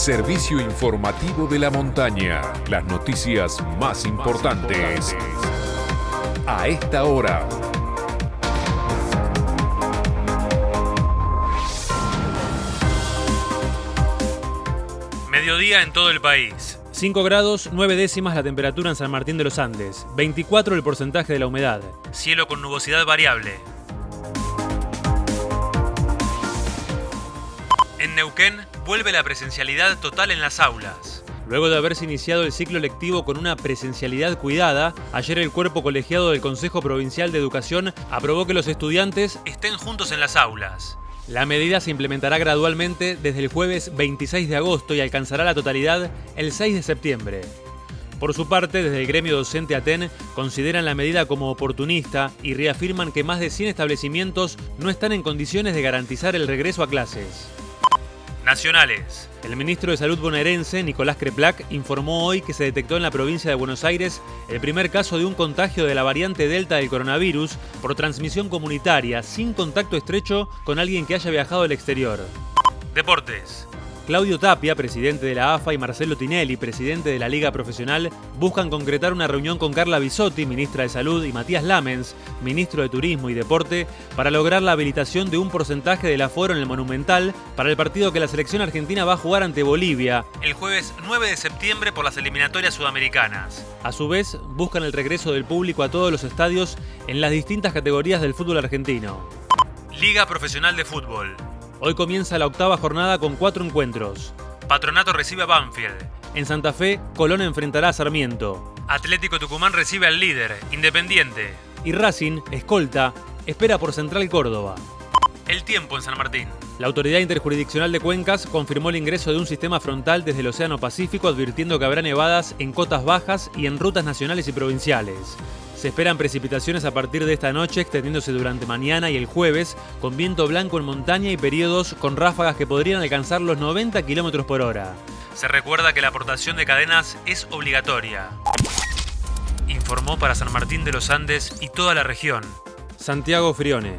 servicio informativo de la montaña. Las noticias más importantes a esta hora. Mediodía en todo el país. 5 grados, 9 décimas la temperatura en San Martín de los Andes, 24 el porcentaje de la humedad. Cielo con nubosidad variable. En Neuquén vuelve la presencialidad total en las aulas. Luego de haberse iniciado el ciclo lectivo con una presencialidad cuidada, ayer el cuerpo colegiado del Consejo Provincial de Educación aprobó que los estudiantes estén juntos en las aulas. La medida se implementará gradualmente desde el jueves 26 de agosto y alcanzará la totalidad el 6 de septiembre. Por su parte, desde el gremio docente ATEN consideran la medida como oportunista y reafirman que más de 100 establecimientos no están en condiciones de garantizar el regreso a clases. Nacionales. El ministro de Salud bonaerense, Nicolás Creplac, informó hoy que se detectó en la provincia de Buenos Aires el primer caso de un contagio de la variante Delta del coronavirus por transmisión comunitaria, sin contacto estrecho con alguien que haya viajado al exterior. Deportes. Claudio Tapia, presidente de la AFA, y Marcelo Tinelli, presidente de la Liga Profesional, buscan concretar una reunión con Carla Bisotti, ministra de Salud, y Matías Lamens, ministro de Turismo y Deporte, para lograr la habilitación de un porcentaje del aforo en el Monumental para el partido que la selección argentina va a jugar ante Bolivia el jueves 9 de septiembre por las eliminatorias sudamericanas. A su vez, buscan el regreso del público a todos los estadios en las distintas categorías del fútbol argentino. Liga Profesional de Fútbol. Hoy comienza la octava jornada con cuatro encuentros. Patronato recibe a Banfield. En Santa Fe, Colón enfrentará a Sarmiento. Atlético Tucumán recibe al líder, Independiente. Y Racing, escolta, espera por Central Córdoba. El tiempo en San Martín. La Autoridad Interjurisdiccional de Cuencas confirmó el ingreso de un sistema frontal desde el Océano Pacífico advirtiendo que habrá nevadas en cotas bajas y en rutas nacionales y provinciales. Se esperan precipitaciones a partir de esta noche, extendiéndose durante mañana y el jueves, con viento blanco en montaña y periodos con ráfagas que podrían alcanzar los 90 km por hora. Se recuerda que la aportación de cadenas es obligatoria. Informó para San Martín de los Andes y toda la región. Santiago Frione.